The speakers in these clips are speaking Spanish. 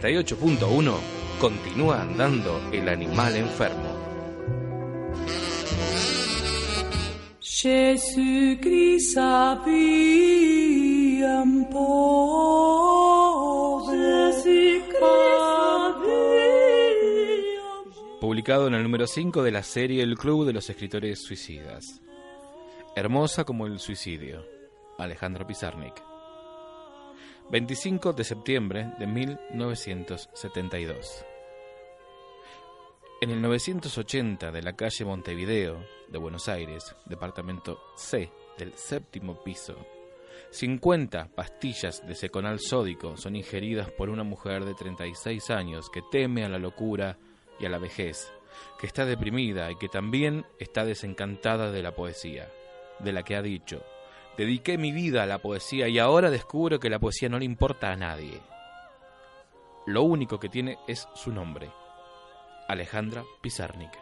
98.1 continúa andando el animal enfermo. Publicado en el número 5 de la serie El Club de los Escritores Suicidas. Hermosa como el suicidio. Alejandra Pizarnik. 25 de septiembre de 1972. En el 980 de la calle Montevideo de Buenos Aires, departamento C del séptimo piso, 50 pastillas de seconal sódico son ingeridas por una mujer de 36 años que teme a la locura y a la vejez, que está deprimida y que también está desencantada de la poesía, de la que ha dicho, dediqué mi vida a la poesía y ahora descubro que la poesía no le importa a nadie. Lo único que tiene es su nombre, Alejandra Pizarnik,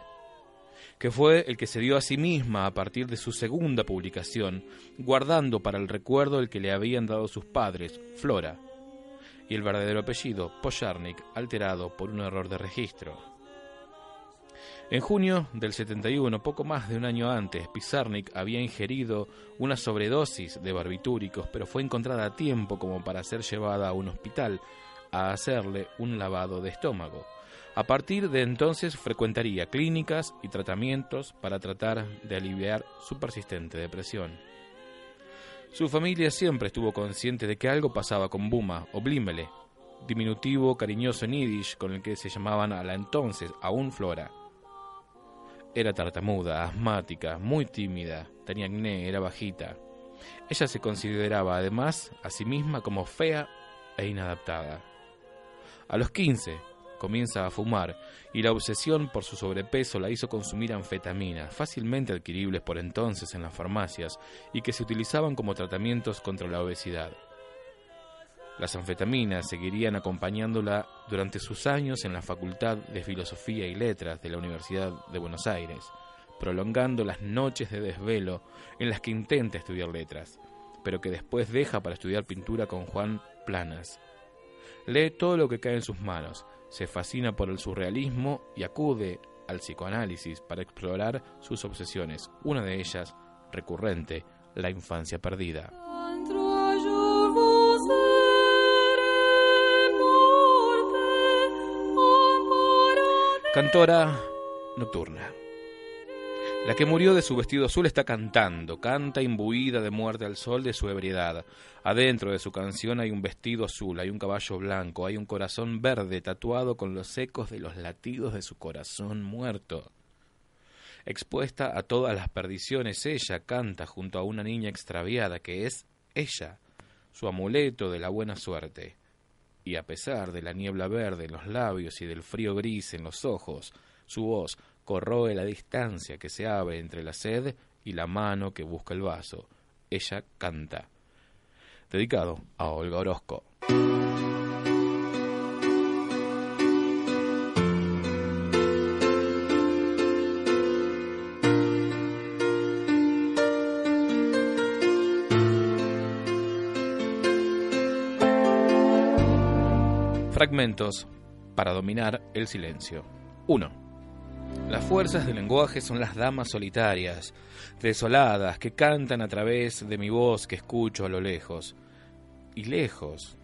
que fue el que se dio a sí misma a partir de su segunda publicación, guardando para el recuerdo el que le habían dado sus padres, Flora, y el verdadero apellido, Pocharnik, alterado por un error de registro. En junio del 71, poco más de un año antes, Pizarnik había ingerido una sobredosis de barbitúricos, pero fue encontrada a tiempo como para ser llevada a un hospital a hacerle un lavado de estómago. A partir de entonces frecuentaría clínicas y tratamientos para tratar de aliviar su persistente depresión. Su familia siempre estuvo consciente de que algo pasaba con Buma o Blimele, diminutivo cariñoso en yiddish con el que se llamaban a la entonces aún Flora. Era tartamuda, asmática, muy tímida, tenía acné, era bajita. Ella se consideraba además a sí misma como fea e inadaptada. A los 15 comienza a fumar y la obsesión por su sobrepeso la hizo consumir anfetaminas, fácilmente adquiribles por entonces en las farmacias y que se utilizaban como tratamientos contra la obesidad. Las anfetaminas seguirían acompañándola durante sus años en la Facultad de Filosofía y Letras de la Universidad de Buenos Aires, prolongando las noches de desvelo en las que intenta estudiar letras, pero que después deja para estudiar pintura con Juan Planas. Lee todo lo que cae en sus manos, se fascina por el surrealismo y acude al psicoanálisis para explorar sus obsesiones, una de ellas, recurrente, la infancia perdida. Cantora nocturna. La que murió de su vestido azul está cantando, canta imbuida de muerte al sol de su ebriedad. Adentro de su canción hay un vestido azul, hay un caballo blanco, hay un corazón verde tatuado con los ecos de los latidos de su corazón muerto. Expuesta a todas las perdiciones, ella canta junto a una niña extraviada que es ella, su amuleto de la buena suerte. Y a pesar de la niebla verde en los labios y del frío gris en los ojos, su voz corroe la distancia que se abre entre la sed y la mano que busca el vaso. Ella canta. Dedicado a Olga Orozco. Para dominar el silencio. 1. Las fuerzas del lenguaje son las damas solitarias, desoladas, que cantan a través de mi voz que escucho a lo lejos. Y lejos,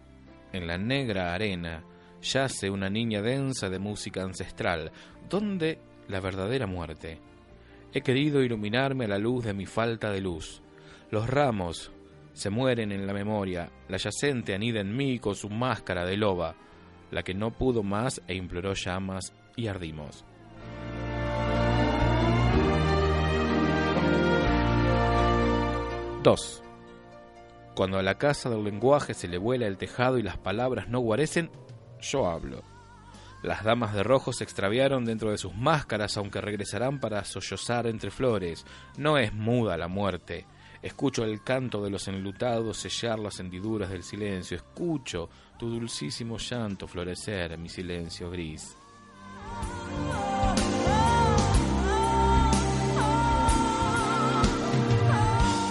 en la negra arena, yace una niña densa de música ancestral, donde la verdadera muerte. He querido iluminarme a la luz de mi falta de luz. Los ramos se mueren en la memoria, la yacente anida en mí con su máscara de loba la que no pudo más e imploró llamas y ardimos. Dos. Cuando a la casa del lenguaje se le vuela el tejado y las palabras no guarecen, yo hablo. Las damas de rojo se extraviaron dentro de sus máscaras, aunque regresarán para sollozar entre flores. No es muda la muerte. Escucho el canto de los enlutados sellar las hendiduras del silencio. Escucho tu dulcísimo llanto florecer en mi silencio gris.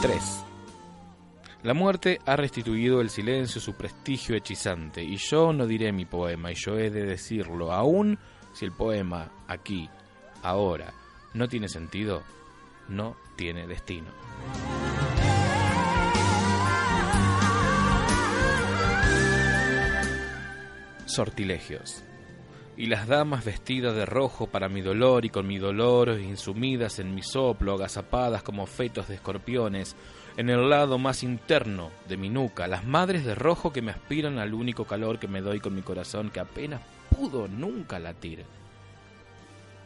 Tres. La muerte ha restituido el silencio su prestigio hechizante, y yo no diré mi poema, y yo he de decirlo, aun si el poema, aquí, ahora, no tiene sentido, no tiene destino. Sortilegios. y las damas vestidas de rojo para mi dolor y con mi dolor insumidas en mi soplo, agazapadas como fetos de escorpiones, en el lado más interno de mi nuca, las madres de rojo que me aspiran al único calor que me doy con mi corazón que apenas pudo nunca latir.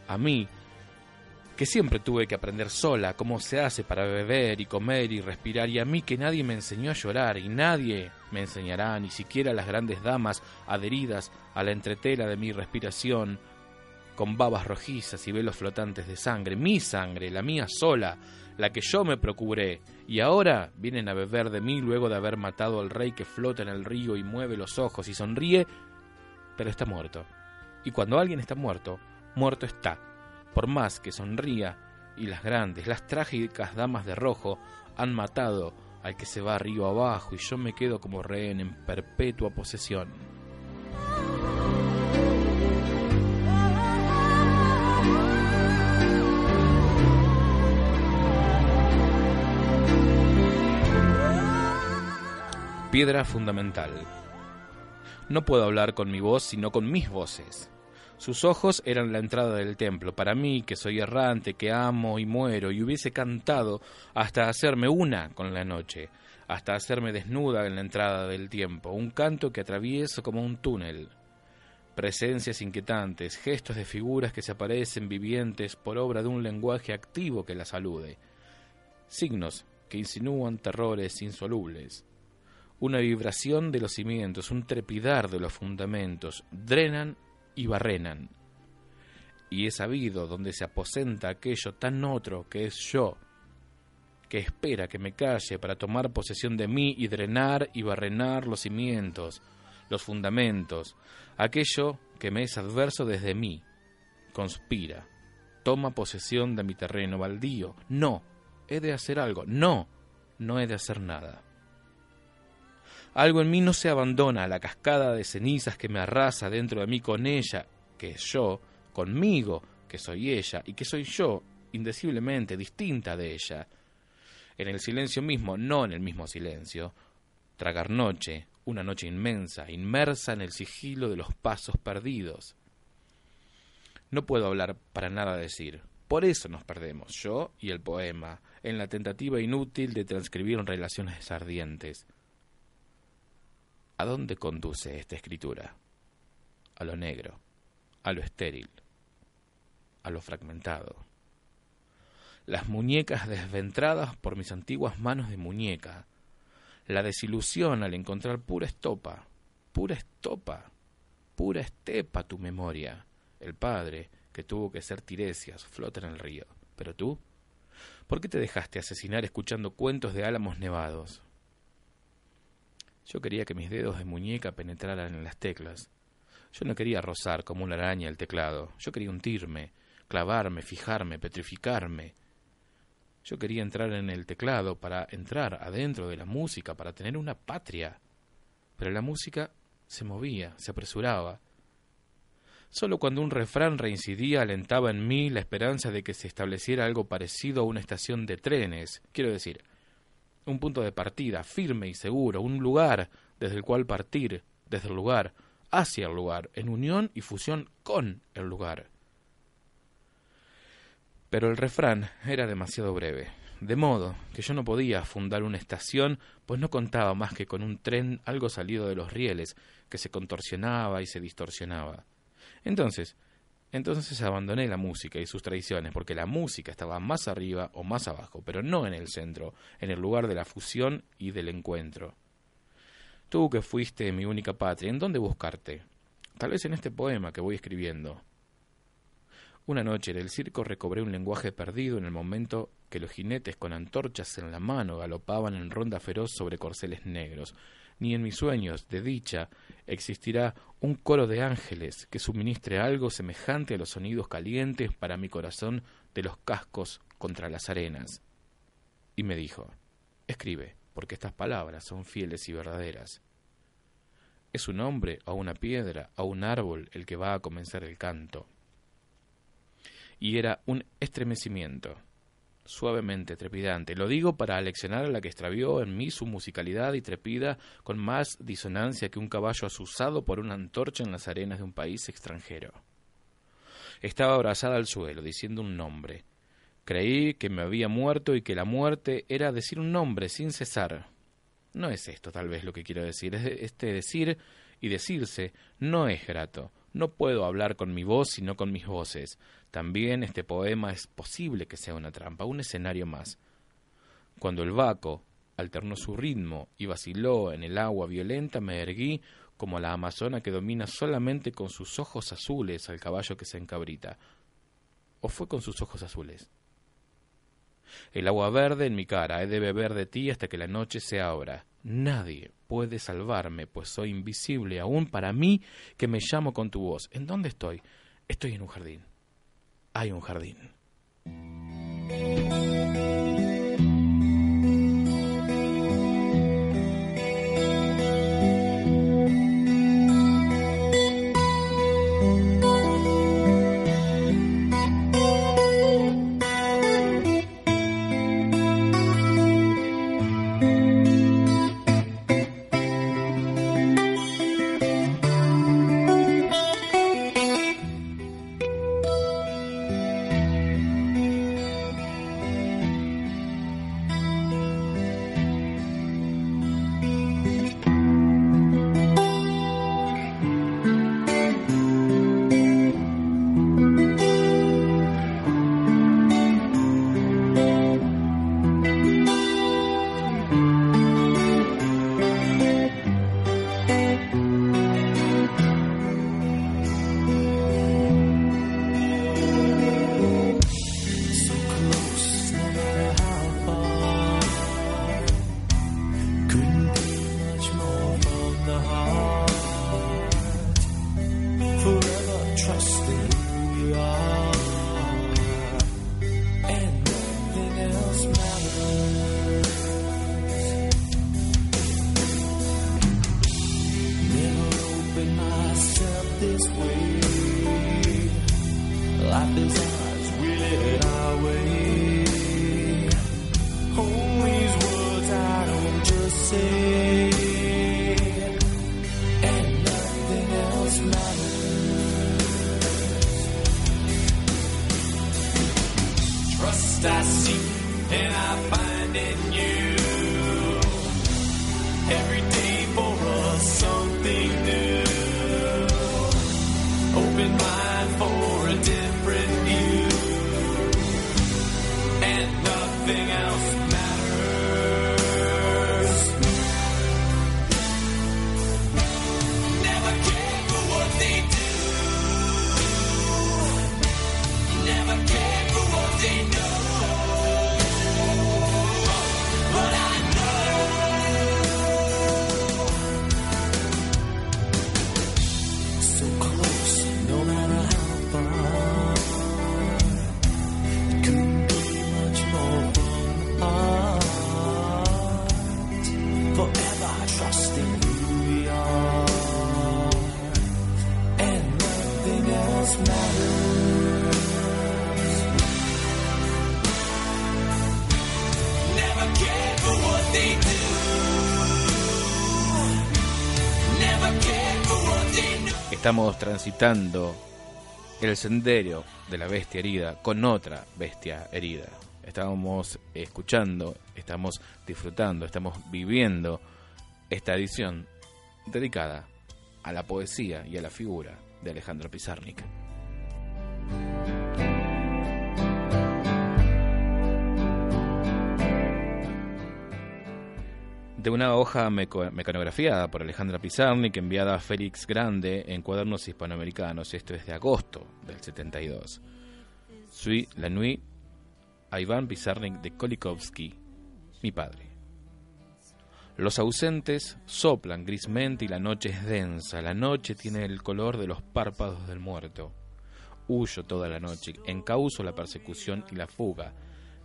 A mí, que siempre tuve que aprender sola cómo se hace para beber y comer y respirar, y a mí que nadie me enseñó a llorar y nadie me enseñará, ni siquiera las grandes damas adheridas a la entretela de mi respiración, con babas rojizas y velos flotantes de sangre, mi sangre, la mía sola, la que yo me procuré, y ahora vienen a beber de mí luego de haber matado al rey que flota en el río y mueve los ojos y sonríe, pero está muerto. Y cuando alguien está muerto, muerto está por más que sonría, y las grandes, las trágicas damas de rojo han matado al que se va río abajo y yo me quedo como rehén en perpetua posesión. Piedra fundamental. No puedo hablar con mi voz sino con mis voces. Sus ojos eran la entrada del templo. Para mí, que soy errante, que amo y muero, y hubiese cantado hasta hacerme una con la noche, hasta hacerme desnuda en la entrada del tiempo, un canto que atravieso como un túnel. Presencias inquietantes, gestos de figuras que se aparecen vivientes por obra de un lenguaje activo que la salude. Signos que insinúan terrores insolubles. Una vibración de los cimientos, un trepidar de los fundamentos, drenan y barrenan. Y he sabido dónde se aposenta aquello tan otro que es yo, que espera que me calle para tomar posesión de mí y drenar y barrenar los cimientos, los fundamentos, aquello que me es adverso desde mí, conspira, toma posesión de mi terreno baldío. No, he de hacer algo. No, no he de hacer nada. Algo en mí no se abandona a la cascada de cenizas que me arrasa dentro de mí con ella, que es yo, conmigo, que soy ella, y que soy yo, indeciblemente distinta de ella. En el silencio mismo, no en el mismo silencio. Tragar noche, una noche inmensa, inmersa en el sigilo de los pasos perdidos. No puedo hablar para nada decir. Por eso nos perdemos, yo y el poema, en la tentativa inútil de transcribir relaciones ardientes. ¿A dónde conduce esta escritura? A lo negro, a lo estéril, a lo fragmentado. Las muñecas desventradas por mis antiguas manos de muñeca, la desilusión al encontrar pura estopa, pura estopa, pura estepa tu memoria, el padre que tuvo que ser Tiresias, flota en el río. Pero tú, ¿por qué te dejaste asesinar escuchando cuentos de álamos nevados? Yo quería que mis dedos de muñeca penetraran en las teclas. Yo no quería rozar como una araña el teclado. Yo quería hundirme, clavarme, fijarme, petrificarme. Yo quería entrar en el teclado para entrar adentro de la música, para tener una patria. Pero la música se movía, se apresuraba. Solo cuando un refrán reincidía alentaba en mí la esperanza de que se estableciera algo parecido a una estación de trenes. Quiero decir, un punto de partida firme y seguro, un lugar desde el cual partir, desde el lugar, hacia el lugar, en unión y fusión con el lugar. Pero el refrán era demasiado breve, de modo que yo no podía fundar una estación, pues no contaba más que con un tren algo salido de los rieles, que se contorsionaba y se distorsionaba. Entonces, entonces abandoné la música y sus tradiciones, porque la música estaba más arriba o más abajo, pero no en el centro, en el lugar de la fusión y del encuentro. Tú que fuiste mi única patria, ¿en dónde buscarte? Tal vez en este poema que voy escribiendo. Una noche en el circo recobré un lenguaje perdido en el momento que los jinetes con antorchas en la mano galopaban en ronda feroz sobre corceles negros, ni en mis sueños de dicha existirá un coro de ángeles que suministre algo semejante a los sonidos calientes para mi corazón de los cascos contra las arenas. Y me dijo, escribe, porque estas palabras son fieles y verdaderas. Es un hombre o una piedra o un árbol el que va a comenzar el canto. Y era un estremecimiento, suavemente trepidante. Lo digo para aleccionar a la que extravió en mí su musicalidad y trepida con más disonancia que un caballo asusado por una antorcha en las arenas de un país extranjero. Estaba abrazada al suelo, diciendo un nombre. Creí que me había muerto y que la muerte era decir un nombre sin cesar. No es esto tal vez lo que quiero decir. Este decir y decirse no es grato. No puedo hablar con mi voz sino con mis voces. También este poema es posible que sea una trampa, un escenario más. Cuando el vaco alternó su ritmo y vaciló en el agua violenta, me erguí como la amazona que domina solamente con sus ojos azules al caballo que se encabrita. ¿O fue con sus ojos azules? El agua verde en mi cara, he de beber de ti hasta que la noche se abra. Nadie puede salvarme, pues soy invisible aún para mí que me llamo con tu voz. ¿En dónde estoy? Estoy en un jardín. Hay un jardín. living Estamos transitando el sendero de la bestia herida con otra bestia herida. Estábamos escuchando, estamos disfrutando, estamos viviendo esta edición dedicada a la poesía y a la figura de Alejandro Pizarnik. De una hoja mecanografiada por Alejandra Pizarnik enviada a Félix Grande en Cuadernos Hispanoamericanos. Esto es de agosto del 72. Suis la nuit a Iván Pizarnik de Kolikovsky, mi padre. Los ausentes soplan grismente y la noche es densa. La noche tiene el color de los párpados del muerto. Huyo toda la noche, encauzo la persecución y la fuga.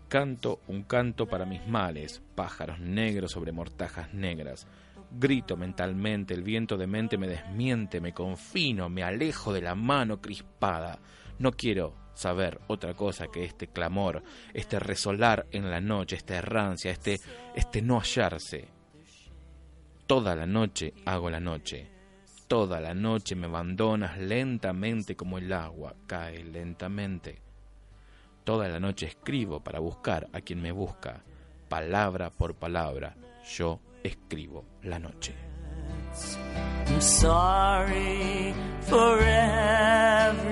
Canto un canto para mis males, pájaros negros sobre mortajas negras. Grito mentalmente, el viento de mente me desmiente, me confino, me alejo de la mano crispada. No quiero saber otra cosa que este clamor, este resolar en la noche, esta errancia, este, este no hallarse. Toda la noche hago la noche. Toda la noche me abandonas lentamente como el agua cae lentamente. Toda la noche escribo para buscar a quien me busca. Palabra por palabra, yo escribo la noche. I'm sorry for everything.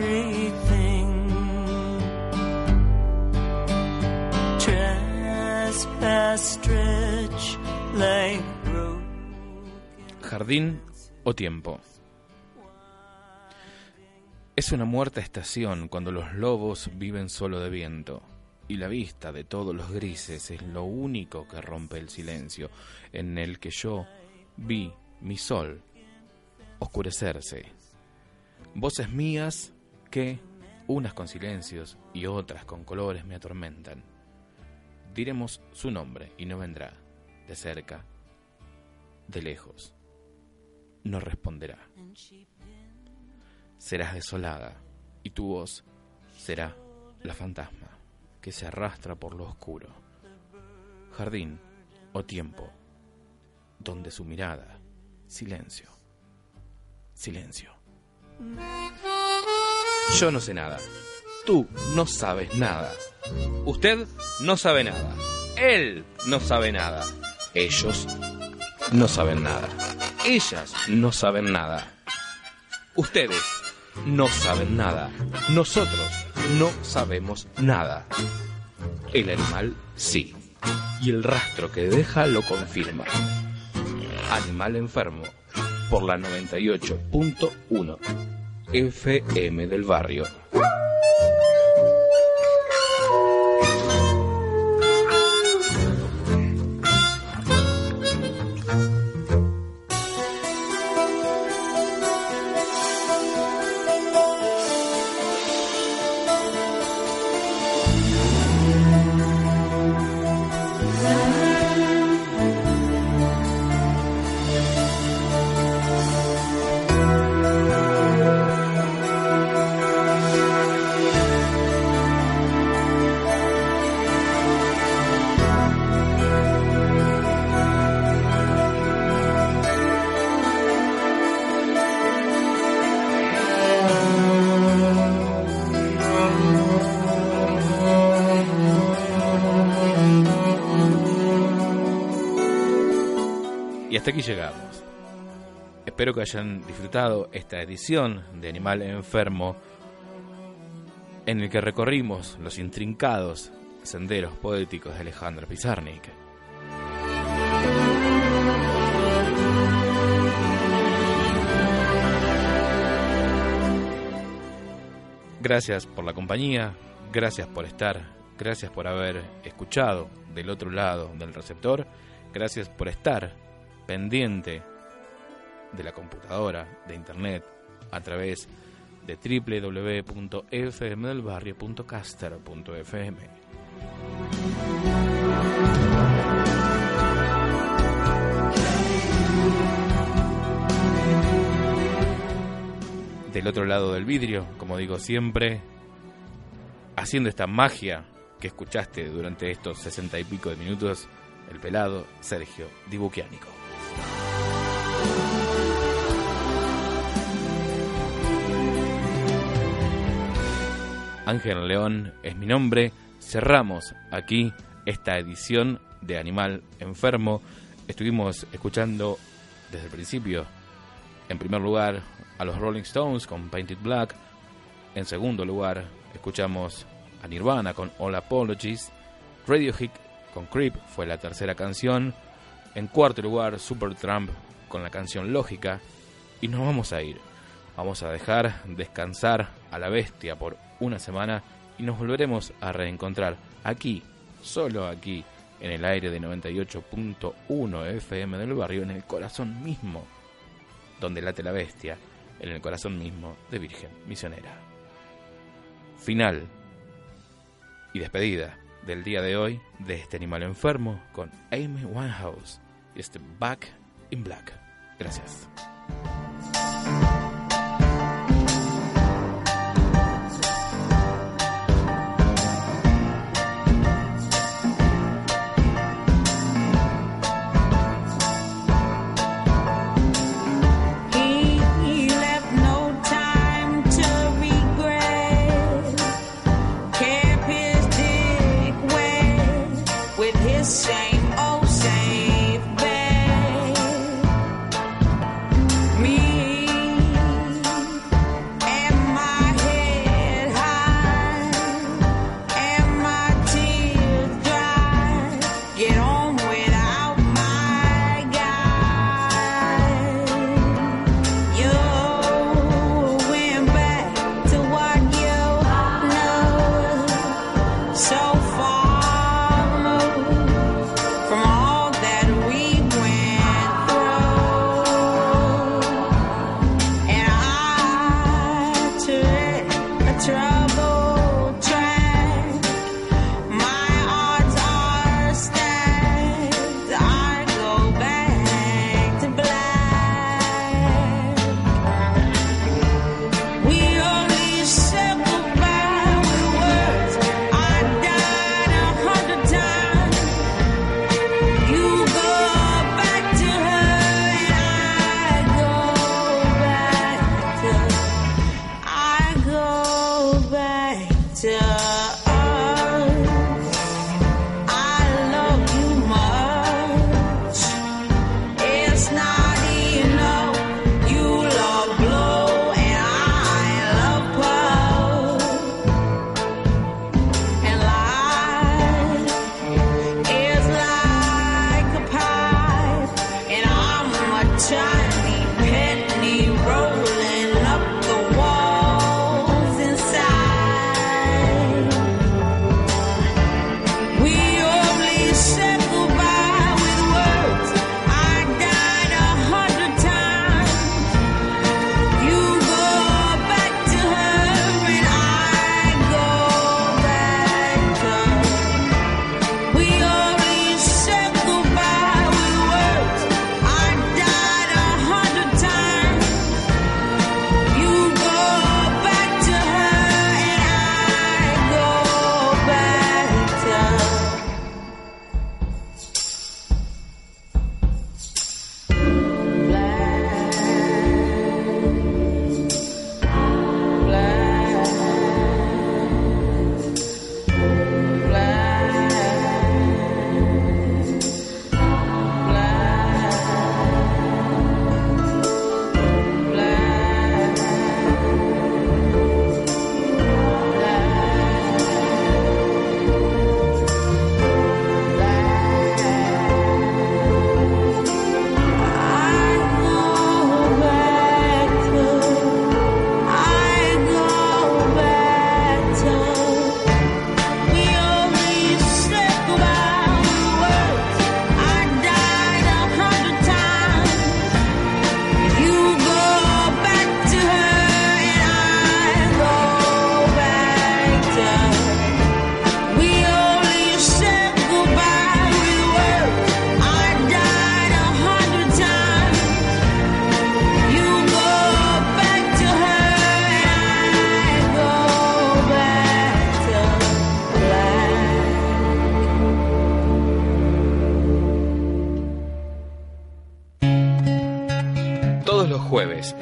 Jardín o tiempo. Es una muerta estación cuando los lobos viven solo de viento y la vista de todos los grises es lo único que rompe el silencio en el que yo vi mi sol oscurecerse. Voces mías que, unas con silencios y otras con colores, me atormentan. Diremos su nombre y no vendrá, de cerca, de lejos. No responderá. Serás desolada y tu voz será la fantasma que se arrastra por lo oscuro. Jardín o tiempo, donde su mirada, silencio, silencio. Yo no sé nada. Tú no sabes nada. Usted no sabe nada. Él no sabe nada. Ellos no saben nada. Ellas no saben nada. Ustedes no saben nada. Nosotros no sabemos nada. El animal sí. Y el rastro que deja lo confirma. Animal enfermo por la 98.1 FM del barrio. Hasta aquí llegamos. Espero que hayan disfrutado esta edición de Animal Enfermo en el que recorrimos los intrincados senderos poéticos de Alejandro Pizarnik. Gracias por la compañía, gracias por estar, gracias por haber escuchado del otro lado del receptor, gracias por estar pendiente de la computadora, de internet, a través de www.fmdelbarrio.caster.fm. Del otro lado del vidrio, como digo siempre, haciendo esta magia que escuchaste durante estos sesenta y pico de minutos, el pelado Sergio Dibuquiánico. Ángel León es mi nombre. Cerramos aquí esta edición de Animal Enfermo. Estuvimos escuchando desde el principio, en primer lugar, a los Rolling Stones con Painted Black. En segundo lugar, escuchamos a Nirvana con All Apologies. Radiohead con Creep fue la tercera canción. En cuarto lugar, Supertramp con la canción Lógica. Y nos vamos a ir. Vamos a dejar descansar a la bestia por una semana y nos volveremos a reencontrar aquí, solo aquí, en el aire de 98.1 FM del barrio, en el corazón mismo, donde late la bestia, en el corazón mismo de Virgen Misionera. Final y despedida del día de hoy de este animal enfermo con Amy Winehouse y este Back in Black. Gracias.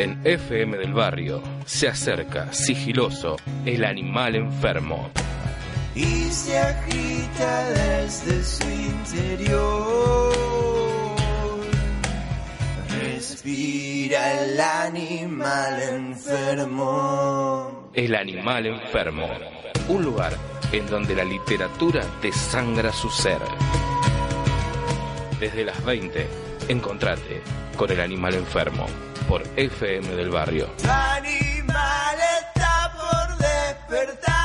En FM del Barrio se acerca sigiloso el animal enfermo. y se agita desde su interior. Respira el animal enfermo. El animal enfermo. Un lugar en donde la literatura desangra su ser. Desde las 20, encontrate con el animal enfermo por FM del Barrio. Animal está por despertar.